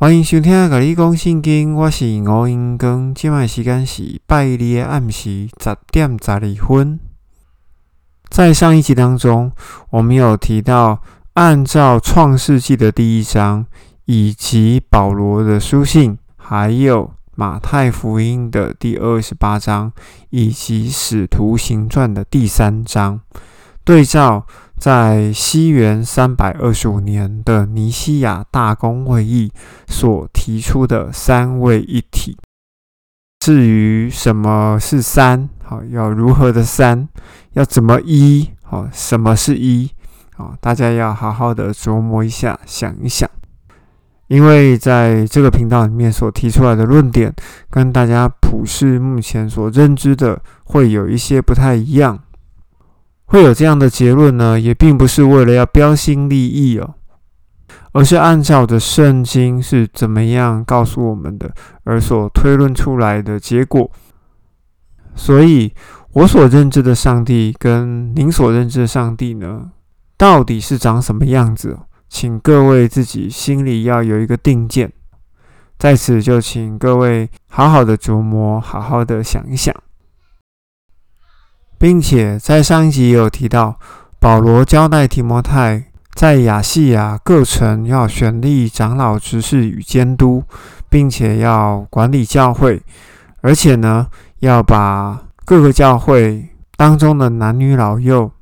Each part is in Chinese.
欢迎收听《甲你讲圣经》，我是吴英光。今晚时间是拜二的暗时十点十二分。在上一集当中，我们有提到，按照创世纪的第一章，以及保罗的书信，还有马太福音的第二十八章，以及使徒行传的第三章，对照。在西元三百二十五年的尼西亚大公会议所提出的三位一体。至于什么是三，好，要如何的三，要怎么一，好，什么是一，好，大家要好好的琢磨一下，想一想。因为在这个频道里面所提出来的论点，跟大家普世目前所认知的会有一些不太一样。会有这样的结论呢，也并不是为了要标新立异哦，而是按照着圣经是怎么样告诉我们的，而所推论出来的结果。所以，我所认知的上帝跟您所认知的上帝呢，到底是长什么样子？请各位自己心里要有一个定见。在此，就请各位好好的琢磨，好好的想一想。并且在上一集也有提到，保罗交代提摩太在亚细亚各城要选立长老、执事与监督，并且要管理教会，而且呢，要把各个教会当中的男女老幼，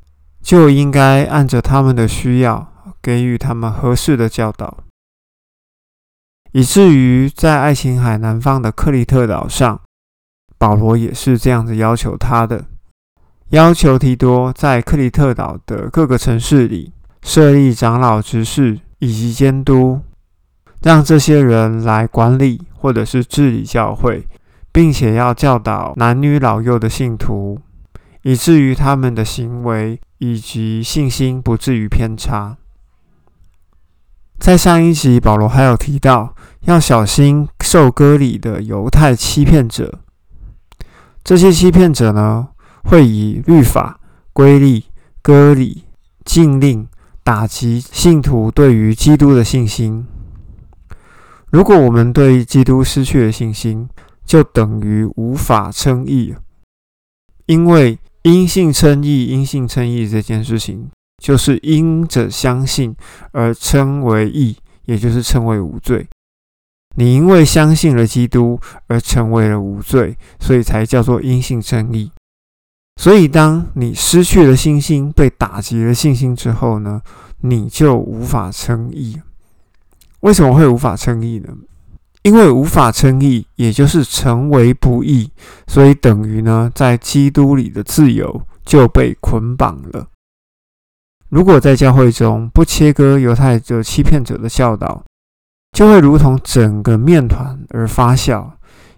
就应该按着他们的需要，给予他们合适的教导，以至于在爱琴海南方的克里特岛上，保罗也是这样子要求他的。要求提多在克里特岛的各个城市里设立长老、执事以及监督，让这些人来管理或者是治理教会，并且要教导男女老幼的信徒，以至于他们的行为以及信心不至于偏差。在上一集，保罗还有提到要小心受割礼的犹太欺骗者，这些欺骗者呢？会以律法、规例、割礼、禁令打击信徒对于基督的信心。如果我们对基督失去了信心，就等于无法称义。因为因信称义、因信称义这件事情，就是因着相信而称为义，也就是称为无罪。你因为相信了基督而成为了无罪，所以才叫做因信称义。所以，当你失去了信心，被打击了信心之后呢，你就无法称义。为什么会无法称义呢？因为无法称义，也就是成为不义，所以等于呢，在基督里的自由就被捆绑了。如果在教会中不切割犹太者欺骗者的教导，就会如同整个面团而发酵，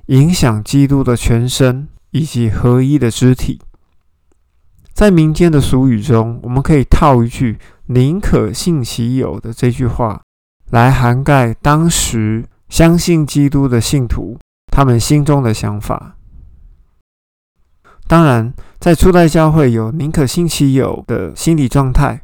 影响基督的全身以及合一的肢体。在民间的俗语中，我们可以套一句“宁可信其有”的这句话，来涵盖当时相信基督的信徒他们心中的想法。当然，在初代教会有“宁可信其有”的心理状态，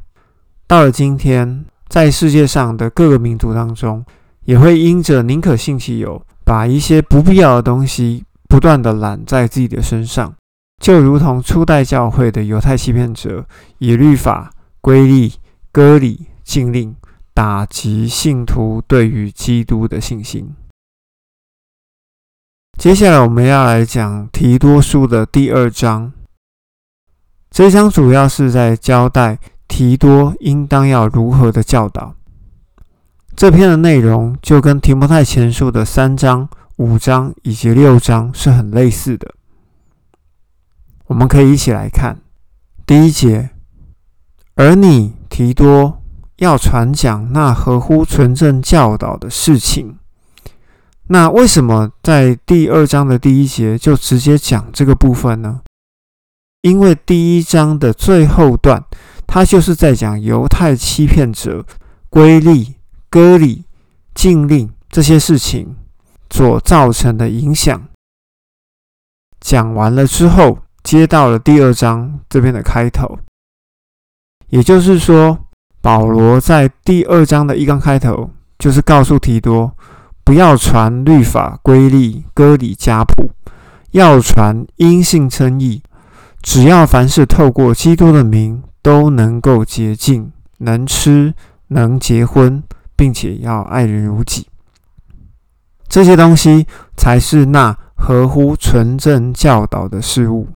到了今天，在世界上的各个民族当中，也会因着“宁可信其有”，把一些不必要的东西不断的揽在自己的身上。就如同初代教会的犹太欺骗者，以律法、规例、割礼、禁令打击信徒对于基督的信心。接下来我们要来讲提多书的第二章。这章主要是在交代提多应当要如何的教导。这篇的内容就跟提摩太前书的三章、五章以及六章是很类似的。我们可以一起来看第一节，而你提多要传讲那合乎纯正教导的事情。那为什么在第二章的第一节就直接讲这个部分呢？因为第一章的最后段，它就是在讲犹太欺骗者、规例、割礼、禁令这些事情所造成的影响。讲完了之后。接到了第二章这边的开头，也就是说，保罗在第二章的一刚开头就是告诉提多，不要传律法规例、割礼家谱，要传因信称义。只要凡是透过基督的名，都能够洁净，能吃，能结婚，并且要爱人如己。这些东西才是那合乎纯正教导的事物。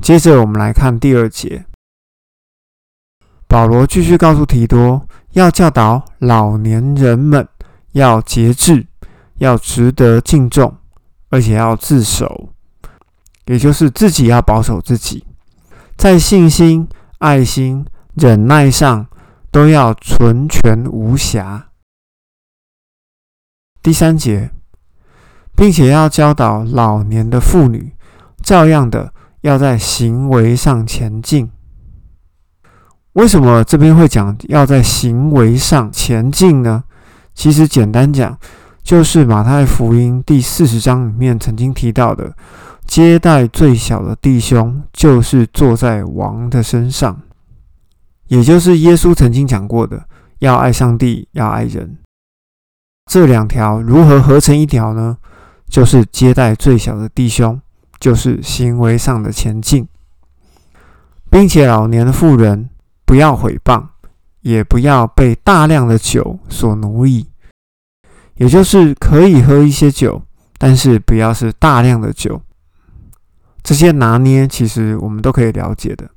接着，我们来看第二节。保罗继续告诉提多，要教导老年人们要节制，要值得敬重，而且要自守，也就是自己要保守自己，在信心、爱心、忍耐上都要纯全无瑕。第三节，并且要教导老年的妇女，照样的要在行为上前进。为什么这边会讲要在行为上前进呢？其实简单讲，就是马太福音第四十章里面曾经提到的，接待最小的弟兄，就是坐在王的身上，也就是耶稣曾经讲过的，要爱上帝，要爱人。这两条如何合成一条呢？就是接待最小的弟兄，就是行为上的前进，并且老年的妇人。不要毁谤，也不要被大量的酒所奴役，也就是可以喝一些酒，但是不要是大量的酒。这些拿捏其实我们都可以了解的，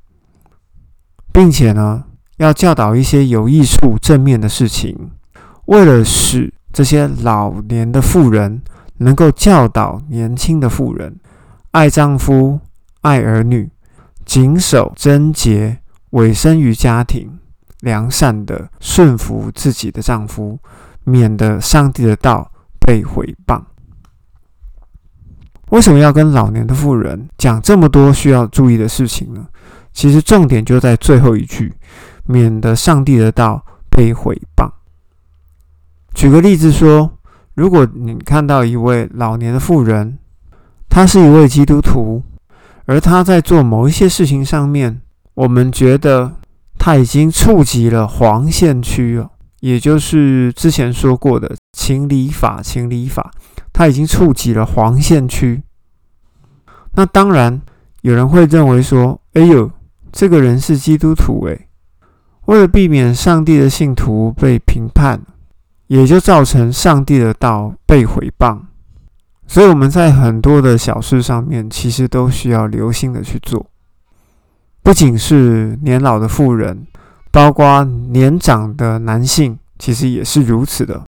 并且呢，要教导一些有益处、正面的事情，为了使这些老年的妇人能够教导年轻的妇人爱丈夫、爱儿女、谨守贞洁。委身于家庭，良善的顺服自己的丈夫，免得上帝的道被毁谤。为什么要跟老年的妇人讲这么多需要注意的事情呢？其实重点就在最后一句，免得上帝的道被毁谤。举个例子说，如果你看到一位老年的妇人，他是一位基督徒，而他在做某一些事情上面。我们觉得他已经触及了黄线区哦，也就是之前说过的情理法，情理法，他已经触及了黄线区。那当然，有人会认为说：“哎呦，这个人是基督徒，诶，为了避免上帝的信徒被评判，也就造成上帝的道被毁谤。”所以我们在很多的小事上面，其实都需要留心的去做。不仅是年老的妇人，包括年长的男性，其实也是如此的。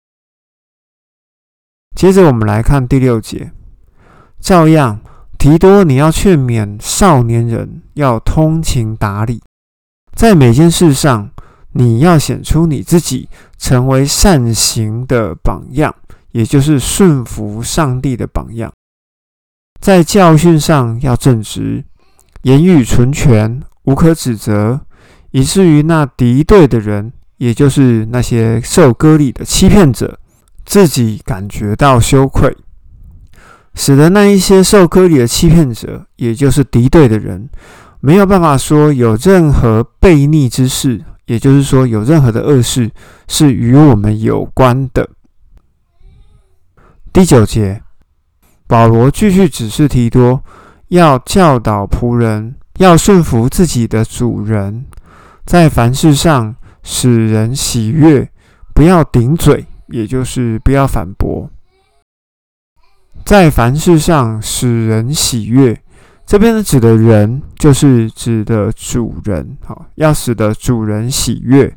接着我们来看第六节，照样提多，你要劝勉少年人要通情达理，在每件事上，你要显出你自己成为善行的榜样，也就是顺服上帝的榜样。在教训上要正直。言语纯全，无可指责，以至于那敌对的人，也就是那些受割礼的欺骗者，自己感觉到羞愧，使得那一些受割礼的欺骗者，也就是敌对的人，没有办法说有任何悖逆之事，也就是说有任何的恶事是与我们有关的。第九节，保罗继续指示提多。要教导仆人要顺服自己的主人，在凡事上使人喜悦，不要顶嘴，也就是不要反驳。在凡事上使人喜悦，这边的指的人就是指的主人。好，要使得主人喜悦，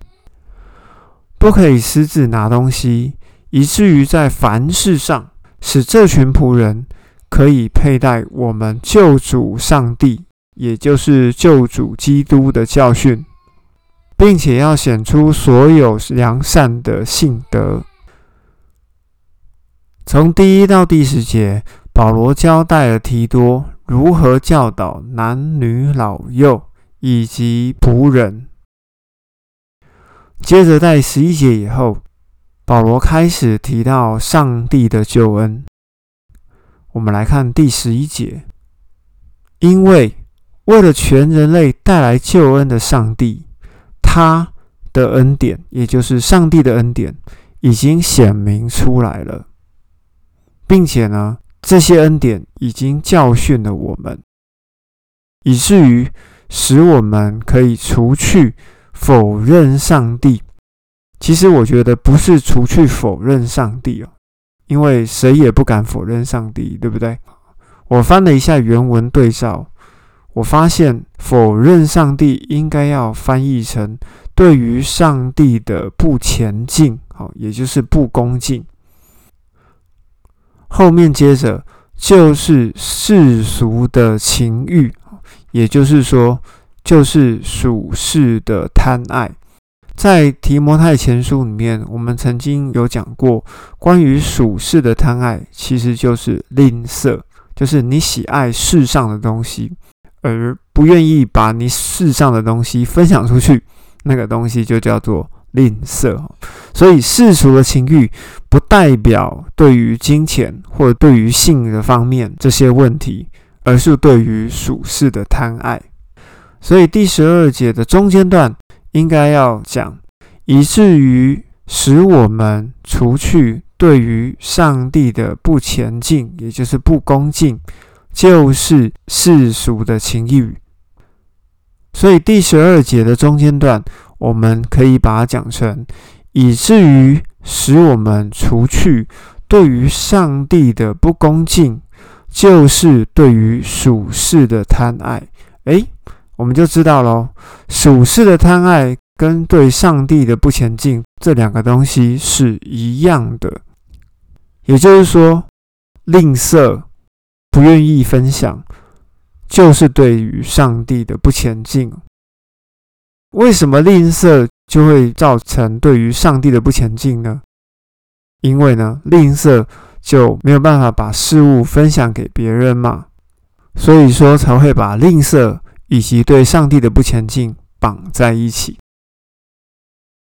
不可以私自拿东西，以至于在凡事上使这群仆人。可以佩戴我们救主上帝，也就是救主基督的教训，并且要显出所有良善的性德。从第一到第十节，保罗交代了提多如何教导男女老幼以及仆人。接着在十一节以后，保罗开始提到上帝的救恩。我们来看第十一节，因为为了全人类带来救恩的上帝，他的恩典，也就是上帝的恩典，已经显明出来了，并且呢，这些恩典已经教训了我们，以至于使我们可以除去否认上帝。其实我觉得不是除去否认上帝哦，因为谁也不敢否认上帝，对不对？我翻了一下原文对照，我发现否认上帝应该要翻译成对于上帝的不前进，好，也就是不恭敬。后面接着就是世俗的情欲，也就是说，就是属世的贪爱。在提摩太前书里面，我们曾经有讲过，关于属世的贪爱，其实就是吝啬，就是你喜爱世上的东西，而不愿意把你世上的东西分享出去，那个东西就叫做吝啬。所以世俗的情欲，不代表对于金钱或者对于性的方面这些问题，而是对于属世的贪爱。所以第十二节的中间段。应该要讲，以至于使我们除去对于上帝的不前进，也就是不恭敬，就是世俗的情欲。所以第十二节的中间段，我们可以把它讲成，以至于使我们除去对于上帝的不恭敬，就是对于属世的贪爱。诶，我们就知道喽，属世的贪爱跟对上帝的不前进这两个东西是一样的，也就是说，吝啬、不愿意分享，就是对于上帝的不前进。为什么吝啬就会造成对于上帝的不前进呢？因为呢，吝啬就没有办法把事物分享给别人嘛，所以说才会把吝啬。以及对上帝的不前进绑在一起。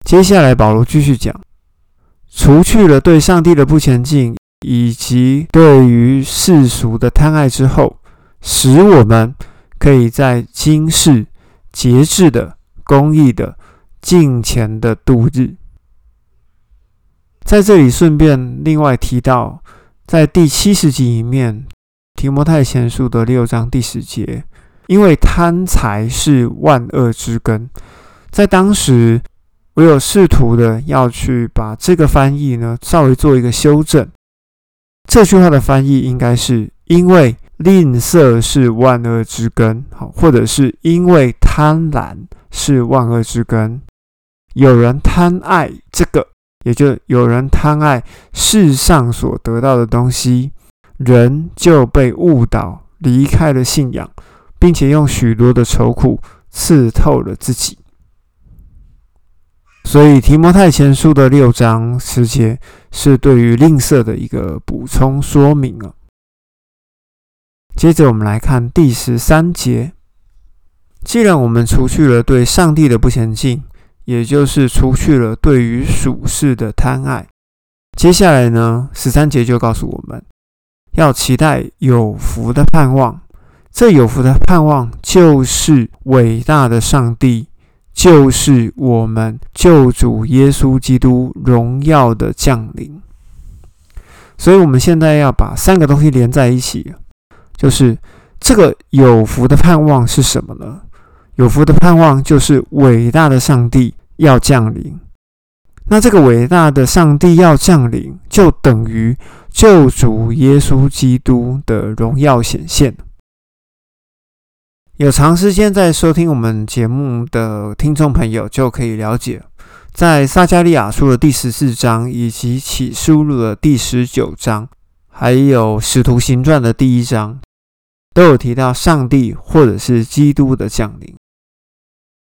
接下来，保罗继续讲：除去了对上帝的不前进，以及对于世俗的贪爱之后，使我们可以在今世节制的、公义的、敬虔的度日。在这里，顺便另外提到，在第七十集里面，提摩太前书的六章第十节。因为贪财是万恶之根，在当时，我有试图的要去把这个翻译呢稍微做一个修正。这句话的翻译应该是因为吝啬是万恶之根，好，或者是因为贪婪是万恶之根。有人贪爱这个，也就有人贪爱世上所得到的东西，人就被误导，离开了信仰。并且用许多的愁苦刺透了自己，所以提摩太前书的六章十节是对于吝啬的一个补充说明啊。接着我们来看第十三节，既然我们除去了对上帝的不前进，也就是除去了对于属世的贪爱，接下来呢，十三节就告诉我们要期待有福的盼望。这有福的盼望，就是伟大的上帝，就是我们救主耶稣基督荣耀的降临。所以，我们现在要把三个东西连在一起，就是这个有福的盼望是什么呢？有福的盼望就是伟大的上帝要降临。那这个伟大的上帝要降临，就等于救主耶稣基督的荣耀显现。有长时间在收听我们节目的听众朋友就可以了解，在撒加利亚书的第十四章，以及启示录的第十九章，还有使徒行传的第一章，都有提到上帝或者是基督的降临。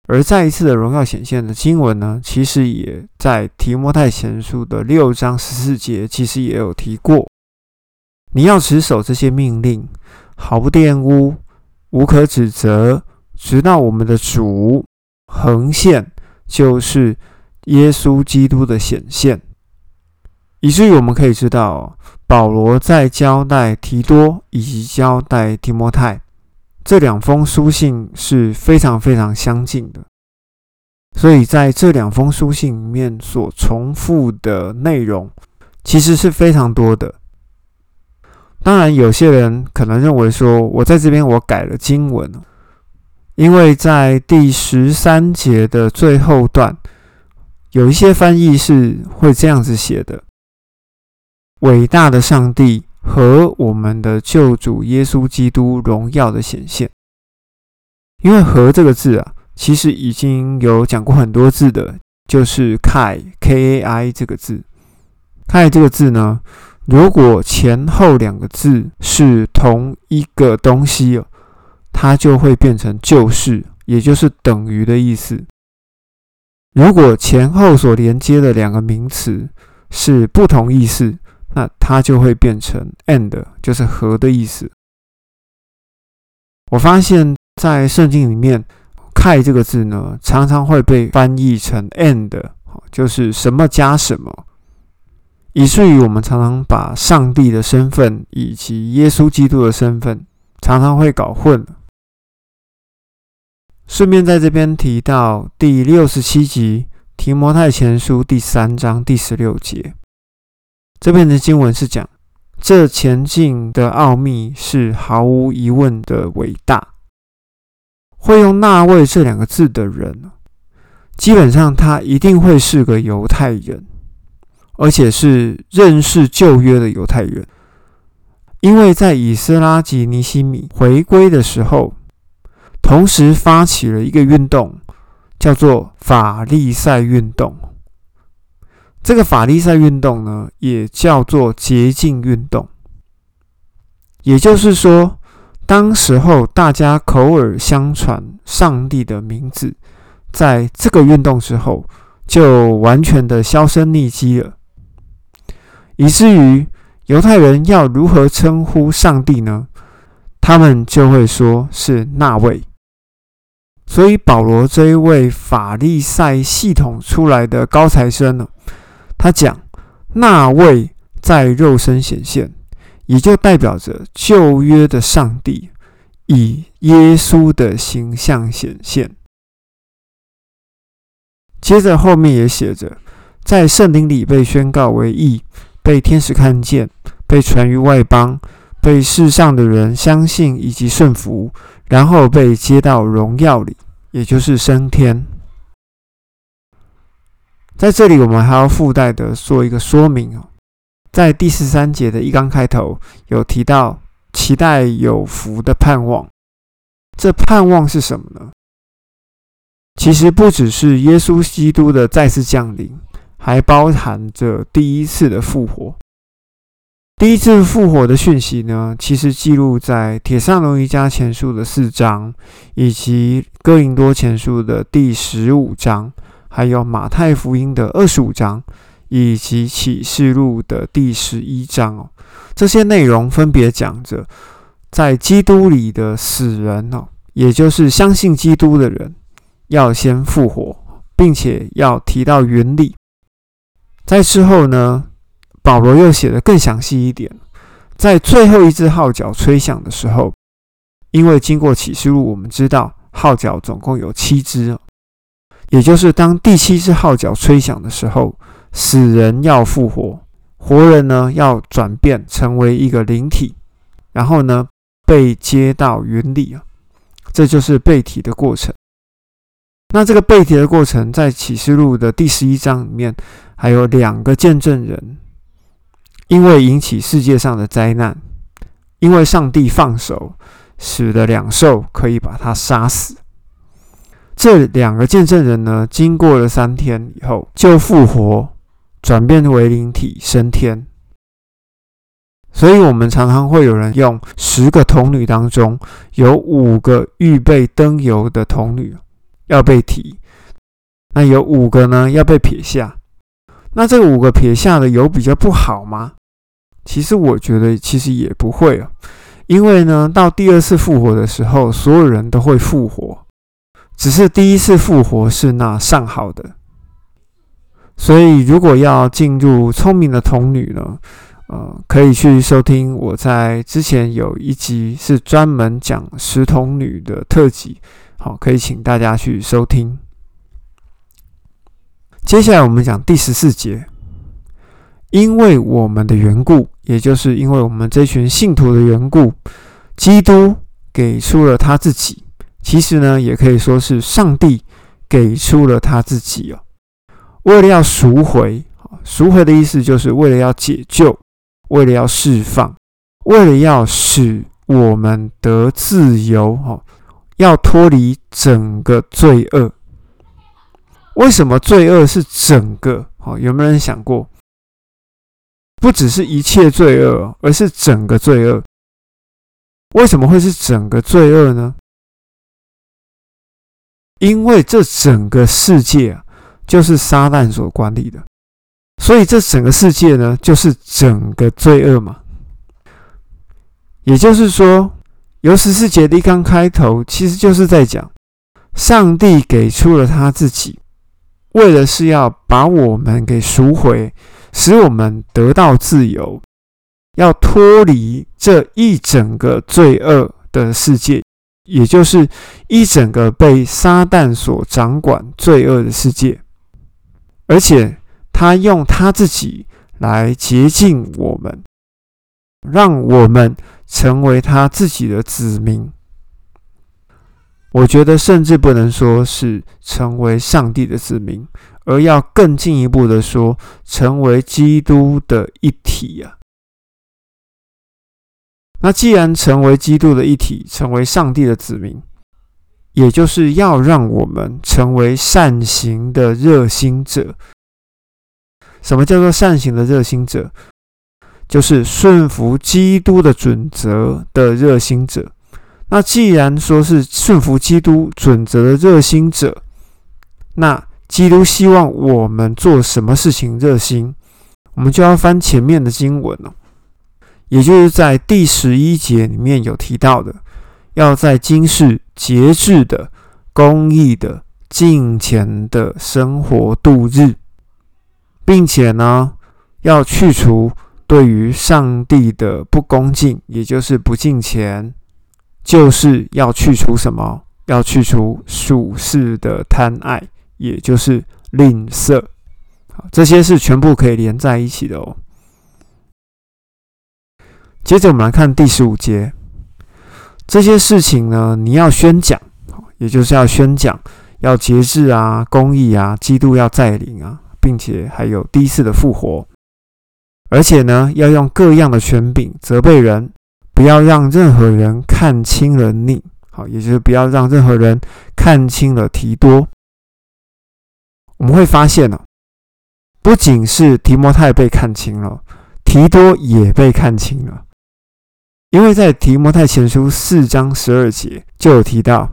而再一次的荣耀显现的经文呢，其实也在提摩太前书的六章十四节，其实也有提过，你要持守这些命令，毫不玷污。无可指责，直到我们的主横线就是耶稣基督的显现，以至于我们可以知道，保罗在交代提多以及交代提摩太这两封书信是非常非常相近的。所以在这两封书信里面所重复的内容，其实是非常多的。当然，有些人可能认为说，我在这边我改了经文，因为在第十三节的最后段，有一些翻译是会这样子写的：“伟大的上帝和我们的救主耶稣基督荣耀的显现。”因为“和”这个字啊。其实已经有讲过很多字的，就是 “kai” k a i 这个字。“kai” 这个字呢，如果前后两个字是同一个东西，它就会变成就是，也就是等于的意思。如果前后所连接的两个名词是不同意思，那它就会变成 “and”，就是和的意思。我发现，在圣经里面。“太”这个字呢，常常会被翻译成 “and”，就是什么加什么，以至于我们常常把上帝的身份以及耶稣基督的身份常常会搞混。顺便在这边提到第六十七集《提摩太前书》第三章第十六节，这边的经文是讲这前进的奥秘是毫无疑问的伟大。会用“那位”这两个字的人，基本上他一定会是个犹太人，而且是认识旧约的犹太人。因为在以斯拉及尼西米回归的时候，同时发起了一个运动，叫做法利赛运动。这个法利赛运动呢，也叫做洁净运动，也就是说。当时候，大家口耳相传上帝的名字，在这个运动之后，就完全的销声匿迹了，以至于犹太人要如何称呼上帝呢？他们就会说是那位。所以保罗这一位法利赛系统出来的高材生呢，他讲那位在肉身显现。也就代表着旧约的上帝以耶稣的形象显现。接着后面也写着，在圣灵里被宣告为义，被天使看见，被传于外邦，被世上的人相信以及顺服，然后被接到荣耀里，也就是升天。在这里，我们还要附带的做一个说明哦。在第十三节的一刚开头有提到期待有福的盼望，这盼望是什么呢？其实不只是耶稣基督的再次降临，还包含着第一次的复活。第一次复活的讯息呢，其实记录在铁上龙一家前书的四章，以及哥林多前书的第十五章，还有马太福音的二十五章。以及启示录的第十一章哦，这些内容分别讲着，在基督里的死人哦，也就是相信基督的人，要先复活，并且要提到原理。在之后呢，保罗又写的更详细一点，在最后一只号角吹响的时候，因为经过启示录，我们知道号角总共有七只，也就是当第七只号角吹响的时候。死人要复活，活人呢要转变成为一个灵体，然后呢被接到云里啊，这就是被提的过程。那这个背题的过程，在启示录的第十一章里面，还有两个见证人，因为引起世界上的灾难，因为上帝放手，使得两兽可以把他杀死。这两个见证人呢，经过了三天以后就复活。转变为灵体升天，所以我们常常会有人用十个童女当中有五个预备登游的童女要被提，那有五个呢要被撇下。那这五个撇下的有比较不好吗？其实我觉得其实也不会啊，因为呢到第二次复活的时候，所有人都会复活，只是第一次复活是那上好的。所以，如果要进入聪明的童女呢，呃，可以去收听我在之前有一集是专门讲十童女的特辑，好，可以请大家去收听。接下来我们讲第十四节，因为我们的缘故，也就是因为我们这群信徒的缘故，基督给出了他自己。其实呢，也可以说是上帝给出了他自己哦，为了要赎回，赎回的意思就是为了要解救，为了要释放，为了要使我们得自由，哈，要脱离整个罪恶。为什么罪恶是整个？哈，有没有人想过？不只是一切罪恶，而是整个罪恶。为什么会是整个罪恶呢？因为这整个世界啊，就是撒旦所管理的，所以这整个世界呢，就是整个罪恶嘛。也就是说，由十四节的刚开头，其实就是在讲，上帝给出了他自己，为了是要把我们给赎回，使我们得到自由，要脱离这一整个罪恶的世界。也就是一整个被撒旦所掌管、罪恶的世界，而且他用他自己来洁净我们，让我们成为他自己的子民。我觉得甚至不能说是成为上帝的子民，而要更进一步的说，成为基督的一体啊。那既然成为基督的一体，成为上帝的子民，也就是要让我们成为善行的热心者。什么叫做善行的热心者？就是顺服基督的准则的热心者。那既然说是顺服基督准则的热心者，那基督希望我们做什么事情热心？我们就要翻前面的经文了。也就是在第十一节里面有提到的，要在今世节制的、公义的、敬虔的生活度日，并且呢，要去除对于上帝的不恭敬，也就是不敬虔，就是要去除什么？要去除属世的贪爱，也就是吝啬。这些是全部可以连在一起的哦。接着我们来看第十五节，这些事情呢，你要宣讲，也就是要宣讲，要节制啊，公义啊，基督要再临啊，并且还有第一次的复活，而且呢，要用各样的权柄责备人，不要让任何人看清了你，好，也就是不要让任何人看清了提多。我们会发现呢，不仅是提摩太被看清了，提多也被看清了。因为在提摩太前书四章十二节就有提到，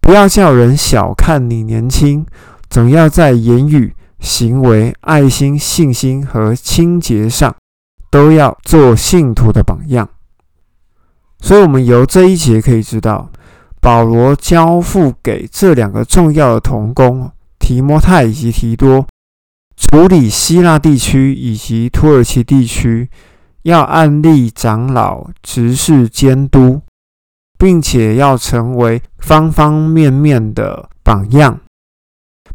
不要叫人小看你年轻，总要在言语、行为、爱心、信心和清洁上，都要做信徒的榜样。所以，我们由这一节可以知道，保罗交付给这两个重要的童工提摩太以及提多，处理希腊地区以及土耳其地区。要按立长老、执事、监督，并且要成为方方面面的榜样，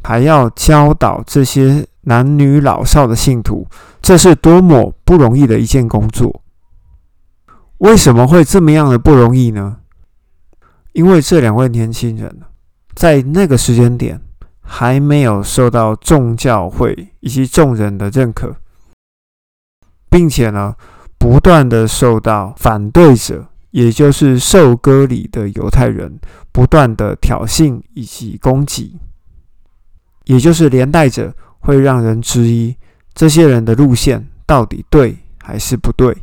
还要教导这些男女老少的信徒，这是多么不容易的一件工作。为什么会这么样的不容易呢？因为这两位年轻人在那个时间点还没有受到众教会以及众人的认可，并且呢。不断的受到反对者，也就是受割礼的犹太人不断的挑衅以及攻击，也就是连带着会让人质疑这些人的路线到底对还是不对。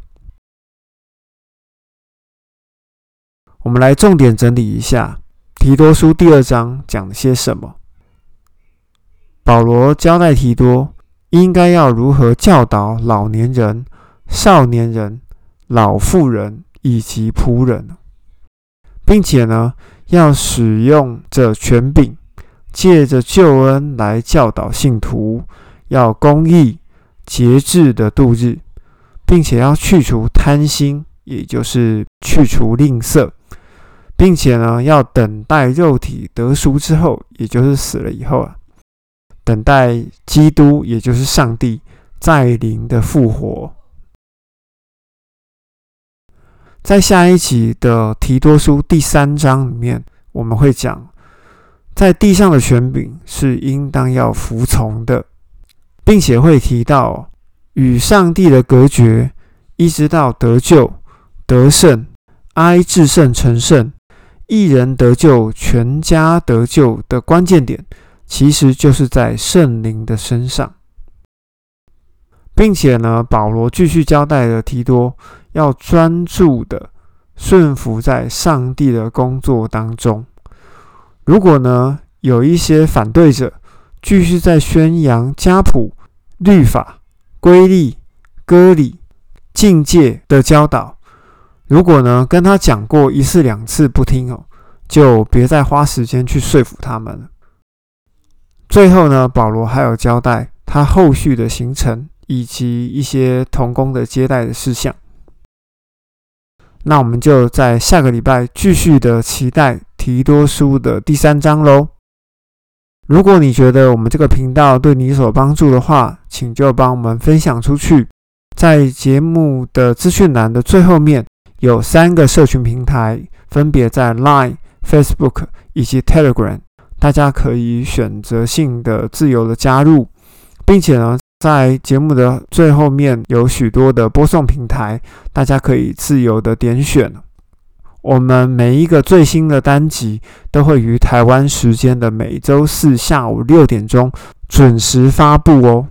我们来重点整理一下提多书第二章讲了些什么。保罗交代提多应该要如何教导老年人。少年人、老妇人以及仆人，并且呢，要使用这权柄，借着救恩来教导信徒，要公义、节制的度日，并且要去除贪心，也就是去除吝啬，并且呢，要等待肉体得赎之后，也就是死了以后啊，等待基督，也就是上帝再临的复活。在下一集的提多书第三章里面，我们会讲，在地上的权柄是应当要服从的，并且会提到与上帝的隔绝，一直到得救、得胜、哀至圣、成圣、一人得救、全家得救的关键点，其实就是在圣灵的身上，并且呢，保罗继续交代了提多。要专注的顺服在上帝的工作当中。如果呢有一些反对者继续在宣扬家谱、律法、规律、割礼、境界的教导，如果呢跟他讲过一次两次不听哦，就别再花时间去说服他们了。最后呢，保罗还有交代他后续的行程以及一些童工的接待的事项。那我们就在下个礼拜继续的期待提多书的第三章喽。如果你觉得我们这个频道对你有帮助的话，请就帮我们分享出去。在节目的资讯栏的最后面有三个社群平台，分别在 Line、Facebook 以及 Telegram，大家可以选择性的自由的加入，并且呢。在节目的最后面有许多的播送平台，大家可以自由的点选。我们每一个最新的单集都会于台湾时间的每周四下午六点钟准时发布哦。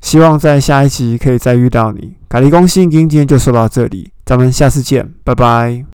希望在下一集可以再遇到你。咖喱公信今天就说到这里，咱们下次见，拜拜。